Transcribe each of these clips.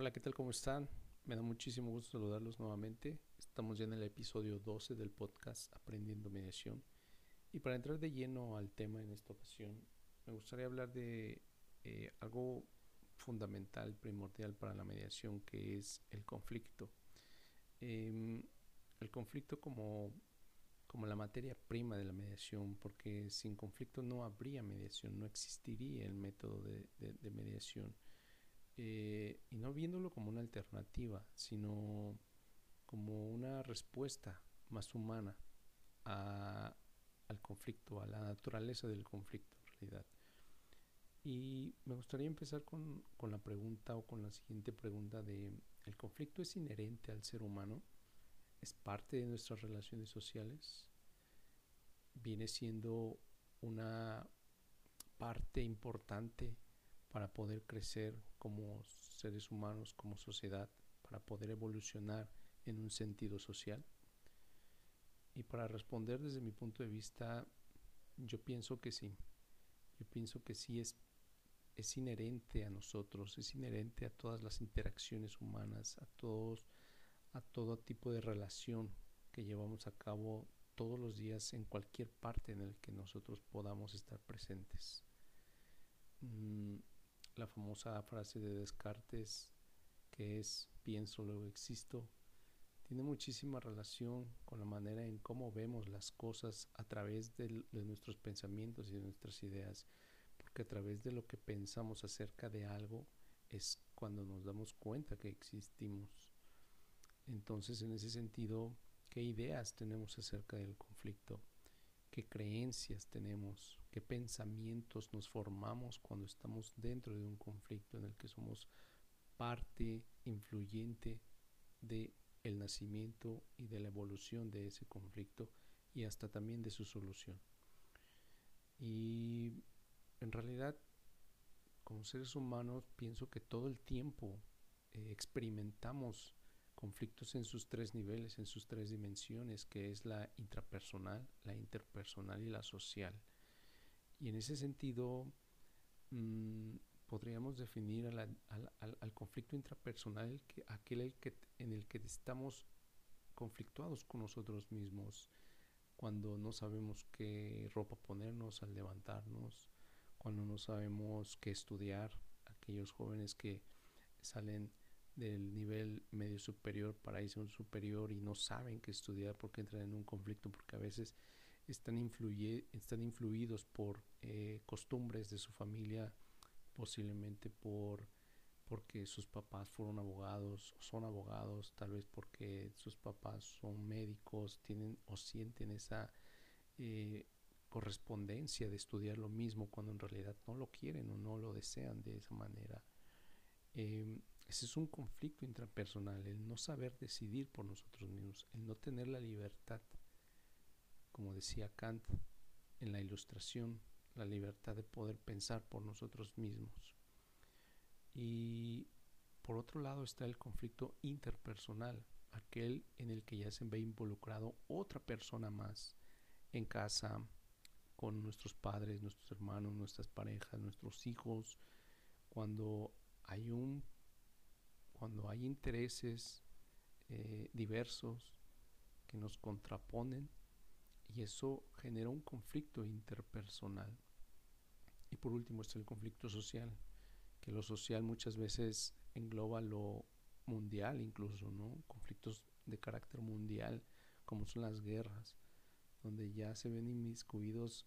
Hola, ¿qué tal? ¿Cómo están? Me da muchísimo gusto saludarlos nuevamente. Estamos ya en el episodio 12 del podcast Aprendiendo Mediación. Y para entrar de lleno al tema en esta ocasión, me gustaría hablar de eh, algo fundamental, primordial para la mediación, que es el conflicto. Em, el conflicto como, como la materia prima de la mediación, porque sin conflicto no habría mediación, no existiría el método de mediación. Eh, y no viéndolo como una alternativa, sino como una respuesta más humana al conflicto, a la naturaleza del conflicto en realidad. Y me gustaría empezar con, con, la pregunta o con la siguiente pregunta de, ¿el conflicto es inherente al ser humano? ¿Es parte de nuestras relaciones sociales? ¿Viene siendo una parte importante para poder crecer como seres humanos, como sociedad, para poder evolucionar en un sentido social? Y para responder desde mi punto de vista, yo pienso que sí. Yo pienso que sí es, es inherente a nosotros, es inherente a todas las interacciones humanas, a todos, a todo tipo de relación que llevamos a cabo todos los días en cualquier parte en el que nosotros podamos estar presentes. Mm, la famosa frase de Descartes que es pienso luego existo tiene muchísima relación con la manera en cómo vemos las cosas a través de, nuestros pensamientos y de nuestras ideas porque a través de lo que pensamos acerca de algo es cuando nos damos cuenta que existimos. Entonces en ese sentido qué ideas tenemos acerca del conflicto qué creencias tenemos, qué pensamientos nos formamos cuando estamos dentro de un conflicto en el que somos parte influyente de el nacimiento y de la evolución de ese conflicto y hasta también de su solución. Y en realidad, como seres humanos, pienso que todo el tiempo eh, experimentamos conflictos en sus tres niveles, en sus tres dimensiones, que es la intrapersonal, la interpersonal y la social. Y en ese sentido, mm, podríamos definir al, conflicto intrapersonal que, aquel que, en el que estamos conflictuados con nosotros mismos, cuando no sabemos qué ropa ponernos al levantarnos, cuando no sabemos qué estudiar, aquellos jóvenes que salen del nivel medio superior para irse a un superior y no saben qué estudiar porque entran en un conflicto porque a veces están, están influidos por eh, costumbres de su familia, posiblemente por porque sus papás fueron abogados son abogados, tal vez porque sus papás son médicos, tienen o sienten esa eh, correspondencia de estudiar lo mismo cuando en realidad no lo quieren o no lo desean de esa manera. Em, ese es un conflicto intrapersonal, el no saber decidir por nosotros mismos, el no tener la libertad, como decía Kant en la ilustración, la libertad de poder pensar por nosotros mismos. Y por otro lado está el conflicto interpersonal, aquel en el que ya se ve involucrado otra persona más en casa, con nuestros padres, nuestros hermanos, nuestras parejas, nuestros hijos, cuando hay un cuando hay intereses eh, diversos que nos contraponen y eso genera un conflicto interpersonal. Y por último está el conflicto social, que lo social muchas veces engloba lo mundial incluso, ¿no? Conflictos de carácter mundial, como son las guerras, donde ya se ven inmiscuidos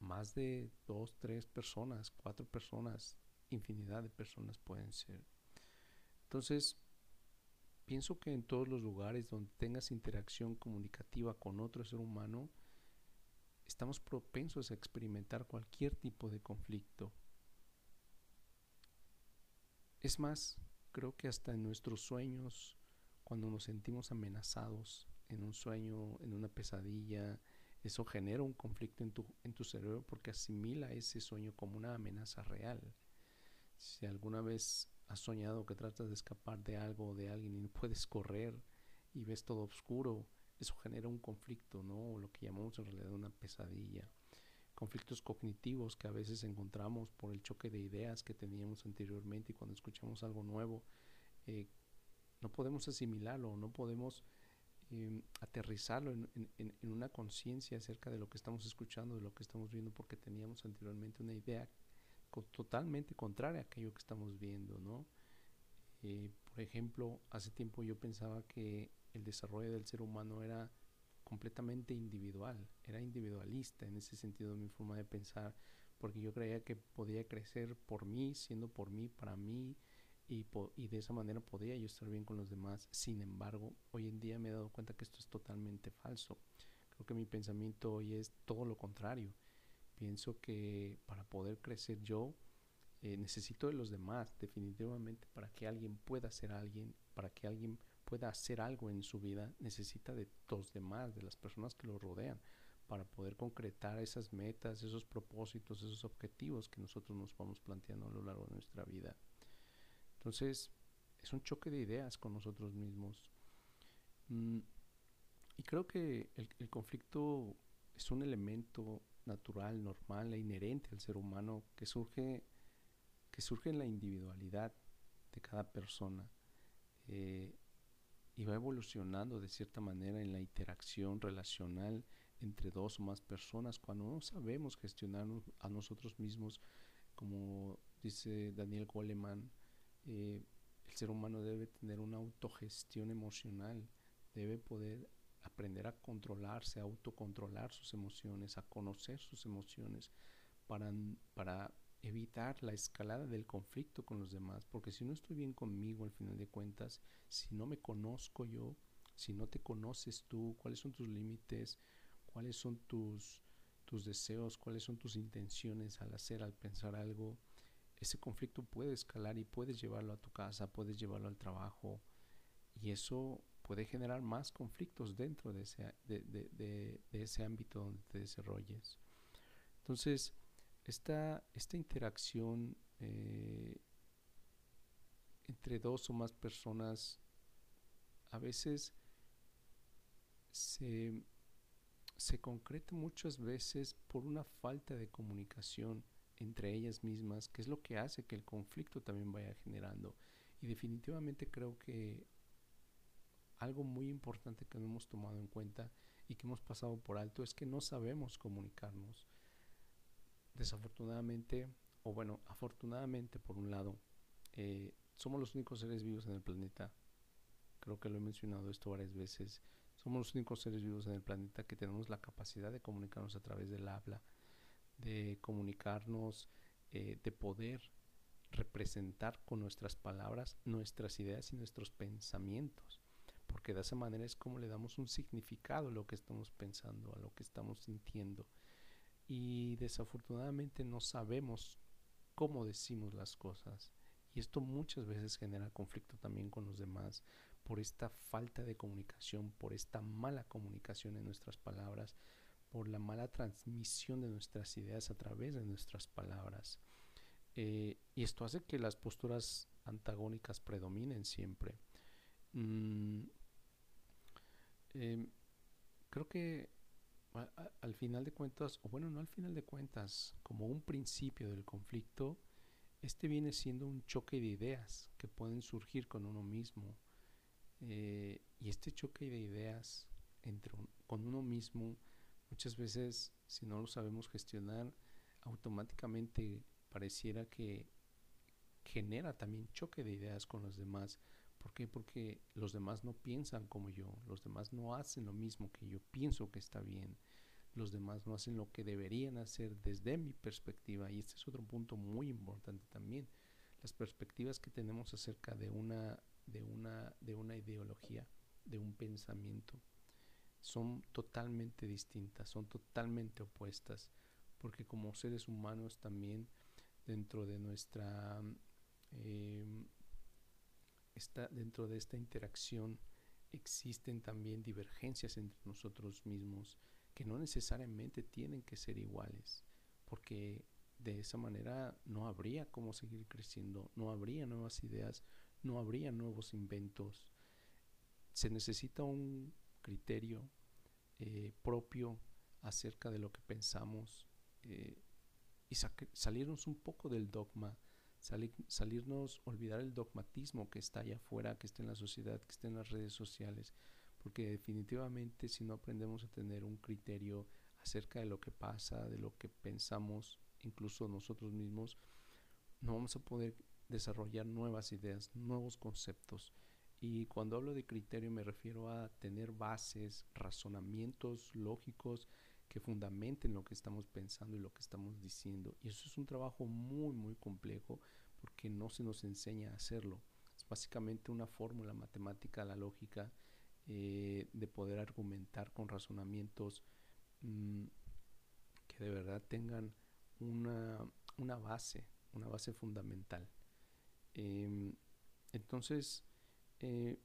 más de dos, tres personas, cuatro personas, infinidad de personas pueden ser. Entonces, pienso que en todos los lugares donde tengas interacción comunicativa con otro ser humano, estamos propensos a experimentar cualquier tipo de conflicto. Es más, creo que hasta en nuestros sueños, cuando nos sentimos amenazados en un sueño, en una pesadilla, eso genera un conflicto en tu, en tu cerebro porque asimila ese sueño como una amenaza real. Si alguna vez has soñado que tratas de escapar de algo o de alguien y no puedes correr y ves todo oscuro, eso genera un conflicto, ¿no? lo que llamamos en realidad una pesadilla. Conflictos cognitivos que a veces encontramos por el choque de ideas que teníamos anteriormente y cuando escuchamos algo nuevo, eh, no podemos asimilarlo, no podemos em, aterrizarlo en, una conciencia acerca de lo que estamos escuchando, de lo que estamos viendo, porque teníamos anteriormente una idea totalmente contraria a aquello que estamos viendo, ¿no? Eh, por ejemplo, hace tiempo yo pensaba que el desarrollo del ser humano era completamente individual, era individualista en ese sentido mi forma de pensar, porque yo creía que podía crecer por mí, siendo por mí, para mí, y, y, de esa manera podía yo estar bien con los demás. Sin embargo, hoy en día me he dado cuenta que esto es totalmente falso. Creo que mi pensamiento hoy es todo lo contrario. Pienso que para poder crecer yo eh, necesito de los demás, definitivamente, para que alguien pueda ser alguien, para que alguien pueda hacer algo en su vida, necesita de los demás, de las personas que lo rodean, para poder concretar esas metas, esos propósitos, esos objetivos que nosotros nos vamos planteando a lo largo de nuestra vida. Entonces, es un choque de ideas con nosotros mismos. Mm, y creo que el, conflicto es un elemento natural, normal e inherente al ser humano que surge, que surge en la individualidad de cada persona. Eh, y va evolucionando de cierta manera en la interacción relacional entre dos o más personas cuando no sabemos gestionar a nosotros mismos como dice Daniel Goleman eh, el ser humano debe tener una autogestión emocional debe poder aprender a controlarse, a autocontrolar sus emociones, a conocer sus emociones para, para evitar la escalada del conflicto con los demás, porque si no estoy bien conmigo al final de cuentas, si no me conozco yo, si no te conoces tú, cuáles son tus límites, cuáles son tus, tus deseos, cuáles son tus intenciones al hacer, al pensar algo, ese conflicto puede escalar y puedes llevarlo a tu casa, puedes llevarlo al trabajo y eso puede generar más conflictos dentro de ese, de, de, de ese ámbito donde te desarrolles. Entonces, esta, esta interacción eh, entre dos o más personas a veces se, se concreta muchas veces por una falta de comunicación entre ellas mismas, que es lo que hace que el conflicto también vaya generando. Y definitivamente creo que algo muy importante que no hemos tomado en cuenta y que hemos pasado por alto es que no sabemos comunicarnos desafortunadamente, o bueno, afortunadamente por un lado, eh, somos los únicos seres vivos en el planeta. Creo que lo he mencionado esto varias veces. Somos los únicos seres vivos en el planeta que tenemos la capacidad de comunicarnos a través del habla, de comunicarnos, eh, de poder representar con nuestras palabras nuestras ideas y nuestros pensamientos. Porque de esa manera es como le damos un significado a lo que estamos pensando, a lo que estamos sintiendo y desafortunadamente no sabemos cómo decimos las cosas. Y esto muchas veces genera conflicto también con los demás por esta falta de comunicación, por esta mala comunicación en nuestras palabras, por la mala transmisión de nuestras ideas a través de nuestras palabras. Eh, y esto hace que las posturas antagónicas predominen siempre. Mm, em, creo que al final de cuentas, o bueno, no al final de cuentas, como un principio del conflicto, este viene siendo un choque de ideas que pueden surgir con uno mismo. Eh, y este choque de ideas entre con uno mismo, muchas veces, si no lo sabemos gestionar, automáticamente pareciera que genera también choque de ideas con los demás. ¿Por qué? Porque los demás no piensan como yo, los demás no hacen lo mismo que yo pienso que está bien, los demás no hacen lo que deberían hacer desde mi perspectiva y este es otro punto muy importante también. Las perspectivas que tenemos acerca de una, de una, de una ideología, de un pensamiento, son totalmente distintas, son totalmente opuestas, porque como seres humanos también dentro de nuestra eh, está dentro de esta interacción existen también divergencias entre nosotros mismos que no necesariamente tienen que ser iguales, porque de esa manera no habría cómo seguir creciendo, no habría nuevas ideas, no habría nuevos inventos. Se necesita un criterio eh, propio acerca de lo que pensamos eh, y salirnos un poco del dogma salirnos, olvidar el dogmatismo que está allá afuera, que está en la sociedad, que está en las redes sociales, porque definitivamente si no aprendemos a tener un criterio acerca de lo que pasa, de lo que pensamos, incluso nosotros mismos, no vamos a poder desarrollar nuevas ideas, nuevos conceptos. Y cuando hablo de criterio me refiero a tener bases, razonamientos lógicos que fundamenten lo que estamos pensando y lo que estamos diciendo. Y eso es un trabajo muy, muy complejo porque no se nos enseña a hacerlo. Es básicamente una fórmula matemática, la lógica, eh, de poder argumentar con razonamientos mm, que de verdad tengan una, una, base, una base fundamental. Em, entonces, eh,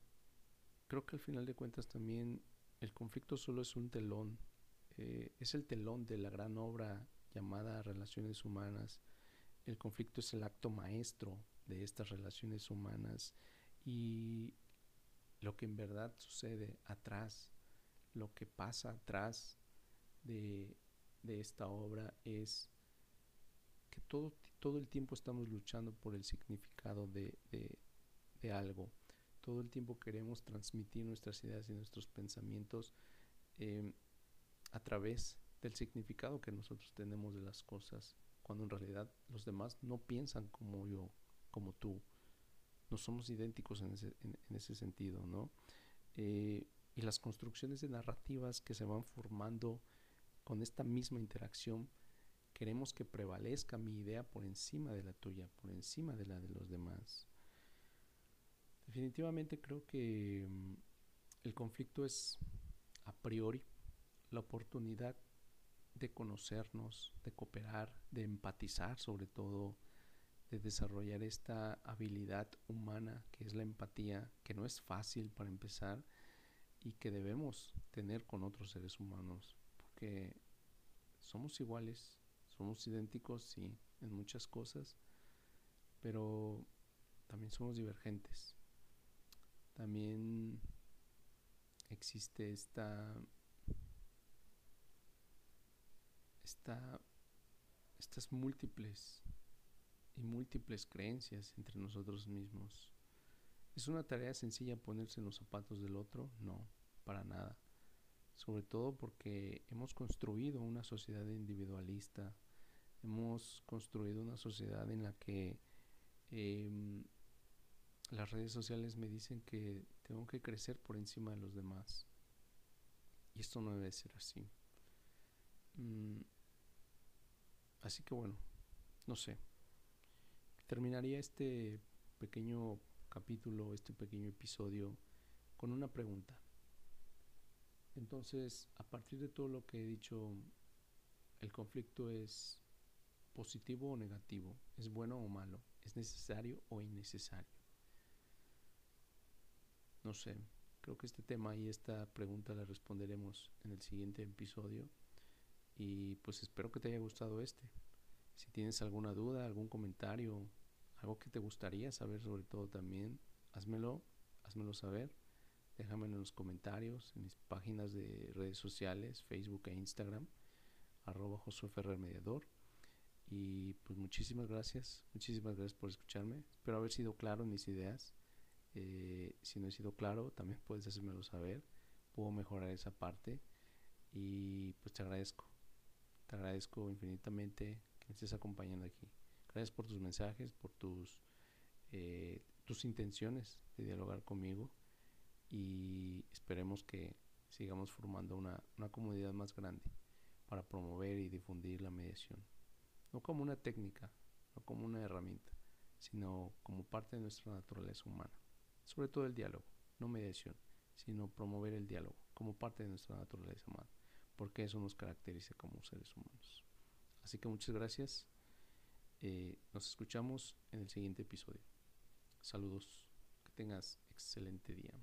creo que al final de cuentas también el conflicto solo es un telón, eh, es el telón de la gran obra llamada Relaciones Humanas. El conflicto es el acto maestro de estas relaciones humanas y lo que en verdad sucede atrás, lo que pasa atrás de, esta obra es que todo, todo, el tiempo estamos luchando por el significado de, algo. Todo el tiempo queremos transmitir nuestras ideas y nuestros pensamientos em, a través del significado que nosotros tenemos de las cosas, cuando en realidad los demás no piensan como yo, como tú no somos idénticos en ese, en, ese sentido, ¿no? Eh, y las construcciones de narrativas que se van formando con esta misma interacción, queremos que prevalezca mi idea por encima de la tuya, por encima de la de los demás. Definitivamente creo que mm, el conflicto es a priori la oportunidad de conocernos, de cooperar, de empatizar sobre todo, de desarrollar esta habilidad humana que es la empatía, que no es fácil para empezar y que debemos tener con otros seres humanos, porque somos iguales, somos idénticos, sí, en muchas cosas, pero también somos divergentes. También existe esta, esta estas múltiples y múltiples creencias entre nosotros mismos. ¿Es una tarea sencilla ponerse en los zapatos del otro? No, para nada. Sobre todo porque hemos construido una sociedad individualista, hemos construido una sociedad en la que em, las redes sociales me dicen que tengo que crecer por encima de los demás. Y esto no debe ser así. Mm, así que bueno, no sé. Terminaría este pequeño capítulo, este pequeño episodio, con una pregunta. Entonces, a partir de todo lo que he dicho, ¿el conflicto es positivo o negativo? ¿Es bueno o malo? ¿Es necesario o innecesario? No sé, creo que este tema y esta pregunta la responderemos en el siguiente episodio y pues espero que te haya gustado este. Si tienes alguna duda, algún comentario, algo que te gustaría saber sobre todo también, házmelo, házmelo saber. Déjame en los comentarios, en mis páginas de redes sociales, Facebook e Instagram, arroba Josué Ferrer Mediador. Y pues muchísimas gracias, muchísimas gracias por escucharme. Espero haber sido claro en mis ideas. Eh, si no he sido claro, también puedes hacérmelo saber. Puedo mejorar esa parte. Y pues te agradezco. Te agradezco infinitamente que me estés acompañando aquí. Gracias por tus mensajes, por tus, eh, tus intenciones de dialogar conmigo y esperemos que sigamos formando una, una comunidad más grande para promover y difundir la mediación. No como una técnica, no como una herramienta, sino como parte de nuestra naturaleza humana. Sobre todo el diálogo, no mediación, sino promover el diálogo como parte de nuestra naturaleza humana, porque eso nos caracteriza como seres humanos. Así que muchas gracias. Eh, nos escuchamos en el siguiente episodio. Saludos. Que tengas excelente día.